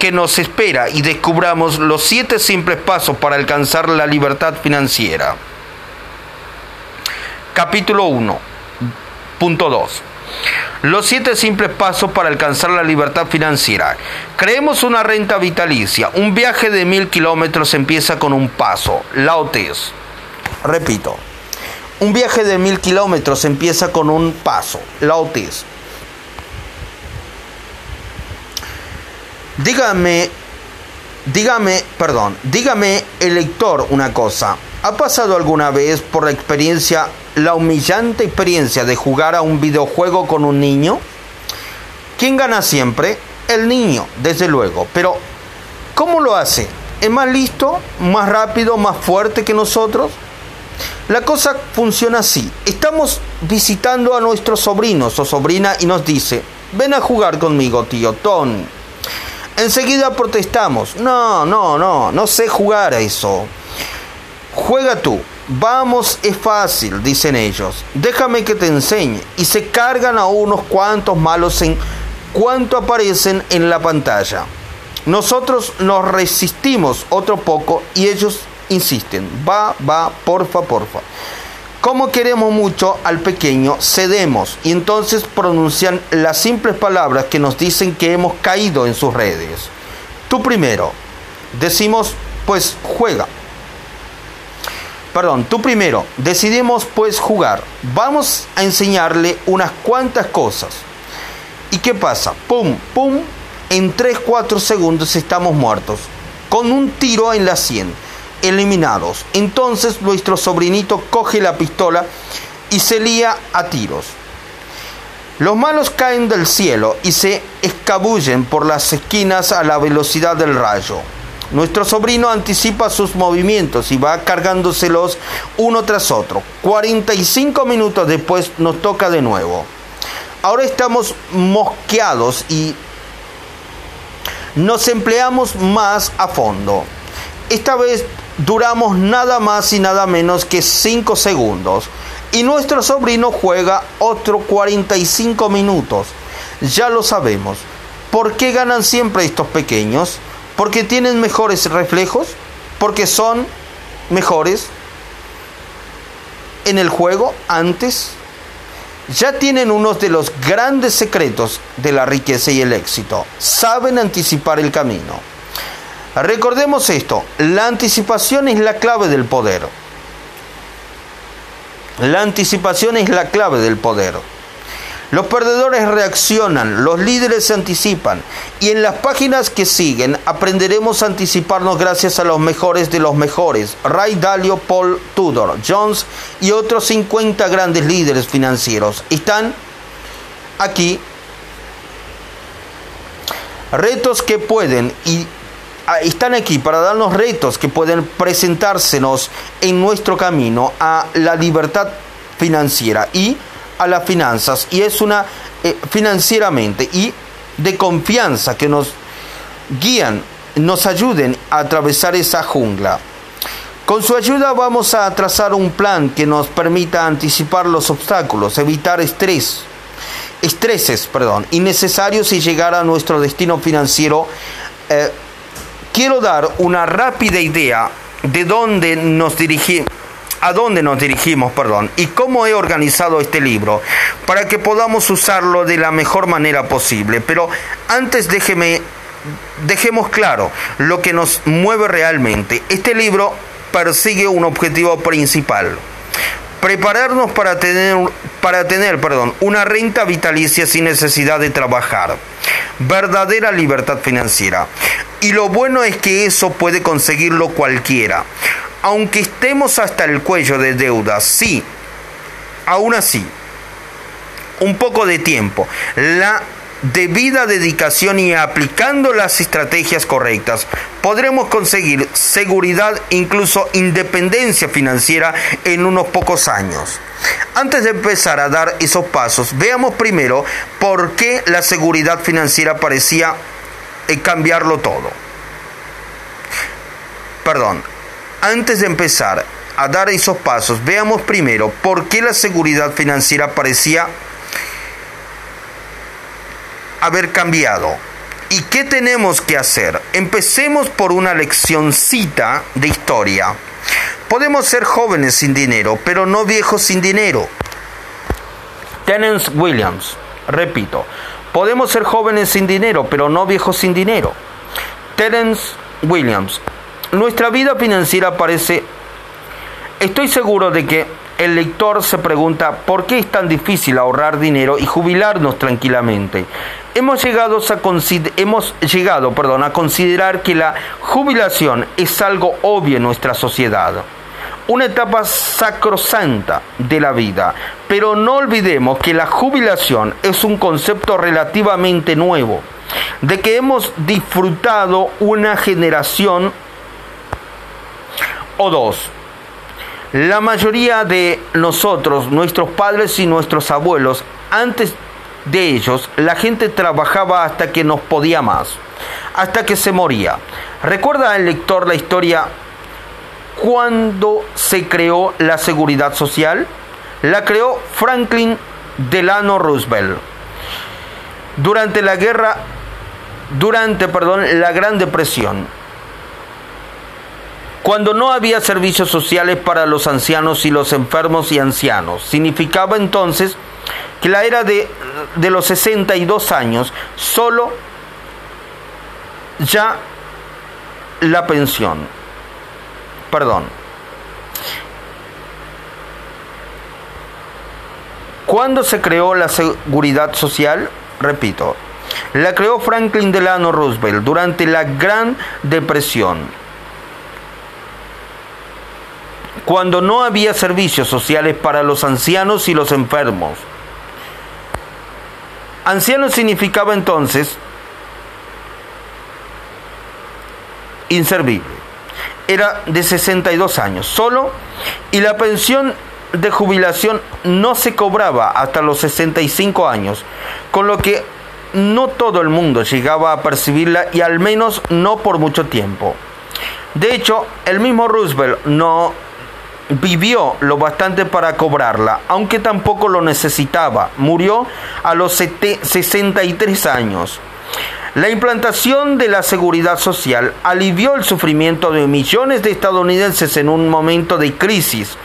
que nos espera y descubramos los siete simples pasos para alcanzar la libertad financiera. Capítulo 1. Punto 2. Los siete simples pasos para alcanzar la libertad financiera. Creemos una renta vitalicia. Un viaje de mil kilómetros empieza con un paso. Laotes. Repito. Un viaje de mil kilómetros empieza con un paso. Laotes. Dígame, dígame, perdón, dígame el lector una cosa. ¿Ha pasado alguna vez por la experiencia, la humillante experiencia de jugar a un videojuego con un niño? ¿Quién gana siempre? El niño, desde luego. Pero, ¿cómo lo hace? ¿Es más listo, más rápido, más fuerte que nosotros? La cosa funciona así. Estamos visitando a nuestros sobrinos o sobrina y nos dice, ven a jugar conmigo, tío Tony. Enseguida protestamos. No, no, no, no sé jugar a eso. Juega tú. Vamos, es fácil, dicen ellos. Déjame que te enseñe. Y se cargan a unos cuantos malos en cuanto aparecen en la pantalla. Nosotros nos resistimos otro poco y ellos insisten. Va, va, porfa, porfa. Como queremos mucho al pequeño, cedemos y entonces pronuncian las simples palabras que nos dicen que hemos caído en sus redes. Tú primero. Decimos, pues juega. Perdón, tú primero. Decidimos pues jugar. Vamos a enseñarle unas cuantas cosas. ¿Y qué pasa? Pum, pum. En 3-4 segundos estamos muertos. Con un tiro en la sien eliminados. Entonces nuestro sobrinito coge la pistola y se lía a tiros. Los malos caen del cielo y se escabullen por las esquinas a la velocidad del rayo. Nuestro sobrino anticipa sus movimientos y va cargándoselos uno tras otro. 45 minutos después nos toca de nuevo. Ahora estamos mosqueados y nos empleamos más a fondo. Esta vez duramos nada más y nada menos que 5 segundos. Y nuestro sobrino juega otro 45 minutos. Ya lo sabemos. ¿Por qué ganan siempre estos pequeños? ¿Porque tienen mejores reflejos? ¿Porque son mejores en el juego antes? Ya tienen uno de los grandes secretos de la riqueza y el éxito. Saben anticipar el camino. Recordemos esto, la anticipación es la clave del poder. La anticipación es la clave del poder. Los perdedores reaccionan, los líderes se anticipan y en las páginas que siguen aprenderemos a anticiparnos gracias a los mejores de los mejores, Ray Dalio, Paul Tudor, Jones y otros 50 grandes líderes financieros. Están aquí retos que pueden y están aquí para darnos retos que pueden presentársenos en nuestro camino a la libertad financiera y a las finanzas y es una eh, financieramente y de confianza que nos guían, nos ayuden a atravesar esa jungla. Con su ayuda vamos a trazar un plan que nos permita anticipar los obstáculos, evitar estrés, estreses, perdón, innecesarios y llegar a nuestro destino financiero. Eh, quiero dar una rápida idea de dónde nos dirigimos a dónde nos dirigimos, perdón, y cómo he organizado este libro para que podamos usarlo de la mejor manera posible. Pero antes déjeme, dejemos claro lo que nos mueve realmente. Este libro persigue un objetivo principal. Prepararnos para tener, para tener perdón, una renta vitalicia sin necesidad de trabajar. Verdadera libertad financiera. Y lo bueno es que eso puede conseguirlo cualquiera aunque estemos hasta el cuello de deudas, sí, aún así, un poco de tiempo, la debida dedicación y aplicando las estrategias correctas, podremos conseguir seguridad, incluso independencia financiera en unos pocos años. Antes de empezar a dar esos pasos, veamos primero por qué la seguridad financiera parecía eh, cambiarlo todo. Perdón, antes de empezar a dar esos pasos, veamos primero por qué la seguridad financiera parecía haber cambiado. ¿Y qué tenemos que hacer? Empecemos por una leccioncita de historia. Podemos ser jóvenes sin dinero, pero no viejos sin dinero. Tenence Williams, repito, podemos ser jóvenes sin dinero, pero no viejos sin dinero. Terence Williams, nuestra vida financiera parece... Estoy seguro de que el lector se pregunta por qué es tan difícil ahorrar dinero y jubilarnos tranquilamente. Hemos llegado, a, hemos llegado perdón, a considerar que la jubilación es algo obvio en nuestra sociedad, una etapa sacrosanta de la vida, pero no olvidemos que la jubilación es un concepto relativamente nuevo, de que hemos disfrutado una generación o dos. La mayoría de nosotros, nuestros padres y nuestros abuelos, antes de ellos, la gente trabajaba hasta que nos podía más, hasta que se moría. ¿Recuerda el lector la historia cuando se creó la seguridad social? La creó Franklin Delano Roosevelt. Durante la guerra, durante, perdón, la Gran Depresión, cuando no había servicios sociales para los ancianos y los enfermos y ancianos. Significaba entonces que la era de, de los 62 años solo ya la pensión. Perdón. ¿Cuándo se creó la seguridad social? Repito, la creó Franklin Delano Roosevelt durante la Gran Depresión cuando no había servicios sociales para los ancianos y los enfermos. Anciano significaba entonces inservible. Era de 62 años solo y la pensión de jubilación no se cobraba hasta los 65 años, con lo que no todo el mundo llegaba a percibirla y al menos no por mucho tiempo. De hecho, el mismo Roosevelt no vivió lo bastante para cobrarla, aunque tampoco lo necesitaba. Murió a los 63 años. La implantación de la seguridad social alivió el sufrimiento de millones de estadounidenses en un momento de crisis,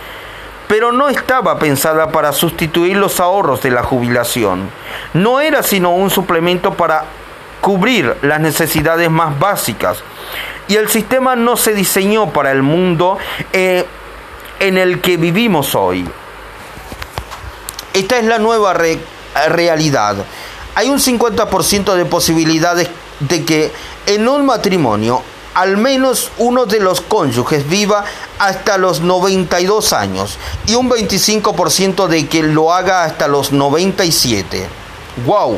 pero no estaba pensada para sustituir los ahorros de la jubilación. No era sino un suplemento para cubrir las necesidades más básicas. Y el sistema no se diseñó para el mundo eh, en el que vivimos hoy. Esta es la nueva realidad. Hay un 50% de posibilidades de que en un matrimonio al menos uno de los cónyuges viva hasta los 92 años y un 25% de que lo haga hasta los 97. ¡Wow!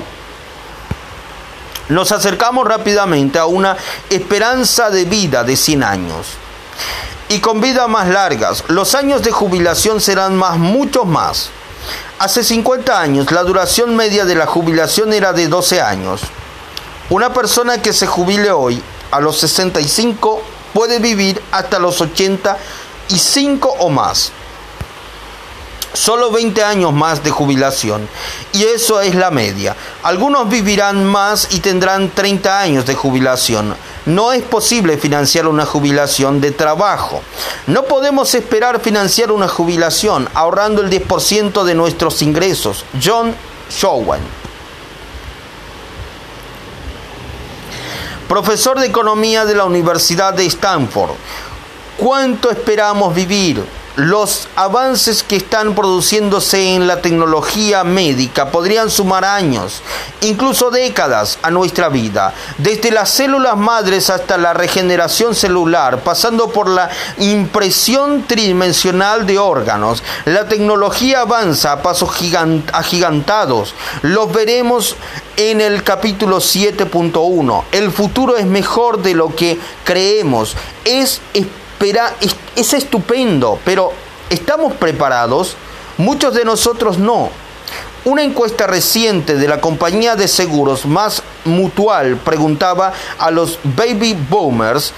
Nos acercamos rápidamente a una esperanza de vida de 100 años. Y con vidas más largas, los años de jubilación serán más, muchos más. Hace 50 años la duración media de la jubilación era de 12 años. Una persona que se jubile hoy a los 65 puede vivir hasta los 85 o más. Solo 20 años más de jubilación. Y eso es la media. Algunos vivirán más y tendrán 30 años de jubilación. No es posible financiar una jubilación de trabajo. No podemos esperar financiar una jubilación ahorrando el 10% de nuestros ingresos. John Showen. profesor de economía de la Universidad de Stanford. ¿Cuánto esperamos vivir? Los avances que están produciéndose en la tecnología médica podrían sumar años, incluso décadas, a nuestra vida, desde las células madres hasta la regeneración celular, pasando por la impresión tridimensional de órganos. La tecnología avanza a pasos agigantados. Los veremos en el capítulo 7.1. El futuro es mejor de lo que creemos. Es es, estupendo, pero ¿estamos preparados? Muchos de nosotros no. Una encuesta reciente de la compañía de seguros más mutual preguntaba a los baby boomers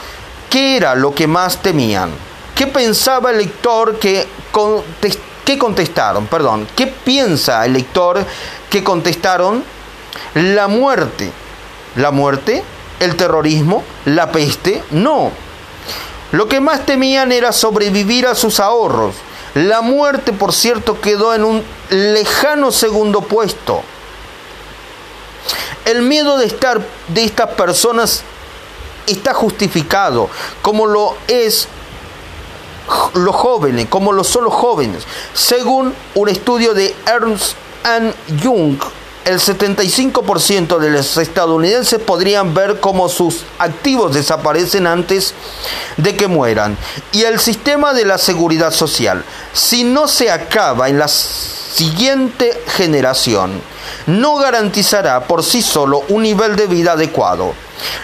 qué era lo que más temían. ¿Qué pensaba el lector que, que contestaron? Perdón, ¿qué piensa el lector que contestaron? La muerte. ¿La muerte? ¿El terrorismo? ¿La peste? No. Lo que más temían era sobrevivir a sus ahorros. La muerte, por cierto, quedó en un lejano segundo puesto. El miedo de estar de estas personas está justificado, como lo es los jóvenes, como lo son los jóvenes, según un estudio de Ernst Young el 75% de los estadounidenses podrían ver cómo sus activos desaparecen antes de que mueran. Y el sistema de la seguridad social, si no se acaba en la siguiente generación, no garantizará por sí solo un nivel de vida adecuado.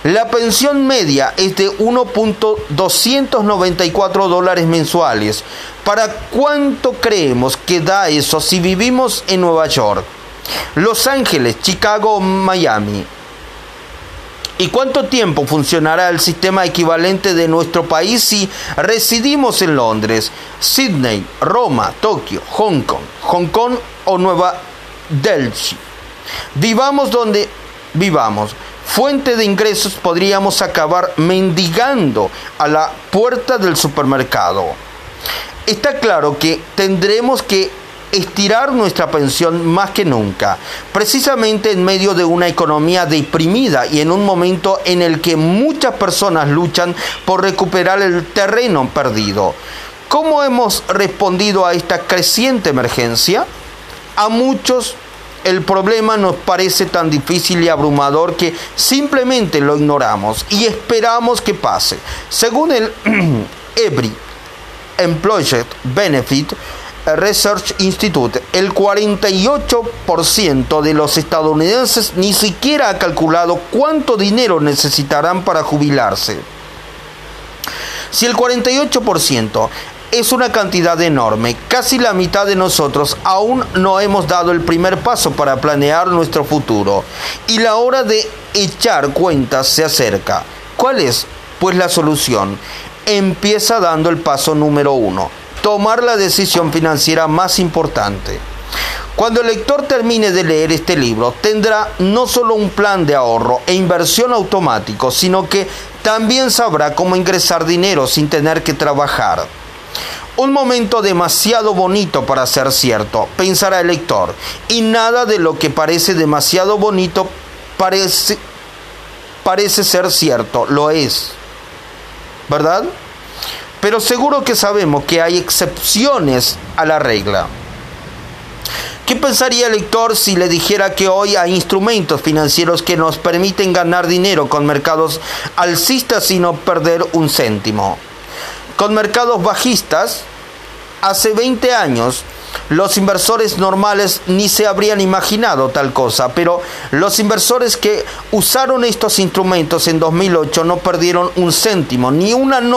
La pensión media es de 1.294 dólares mensuales. ¿Para cuánto creemos que da eso si vivimos en Nueva York? Los Ángeles, Chicago, Miami. ¿Y cuánto tiempo funcionará el sistema equivalente de nuestro país si residimos en Londres, Sydney, Roma, Tokio, Hong Kong, Hong Kong o Nueva Delhi? Vivamos donde vivamos. Fuente de ingresos podríamos acabar mendigando a la puerta del supermercado. Está claro que tendremos que estirar nuestra pensión más que nunca, precisamente en medio de una economía deprimida y en un momento en el que muchas personas luchan por recuperar el terreno perdido. ¿Cómo hemos respondido a esta creciente emergencia? A muchos el problema nos parece tan difícil y abrumador que simplemente lo ignoramos y esperamos que pase. Según el Every Employee Benefit, Research Institute, el 48% de los estadounidenses ni siquiera ha calculado cuánto dinero necesitarán para jubilarse. Si el 48% es una cantidad enorme, casi la mitad de nosotros aún no hemos dado el primer paso para planear nuestro futuro y la hora de echar cuentas se acerca. ¿Cuál es? Pues la solución. Empieza dando el paso número uno tomar la decisión financiera más importante. Cuando el lector termine de leer este libro, tendrá no solo un plan de ahorro e inversión automático, sino que también sabrá cómo ingresar dinero sin tener que trabajar. Un momento demasiado bonito para ser cierto, pensará el lector, y nada de lo que parece demasiado bonito parece, parece ser cierto, lo es. ¿Verdad? Pero seguro que sabemos que hay excepciones a la regla. ¿Qué pensaría el lector si le dijera que hoy hay instrumentos financieros que nos permiten ganar dinero con mercados alcistas y no perder un céntimo? Con mercados bajistas, hace 20 años los inversores normales ni se habrían imaginado tal cosa, pero los inversores que usaron estos instrumentos en 2008 no perdieron un céntimo, ni una noche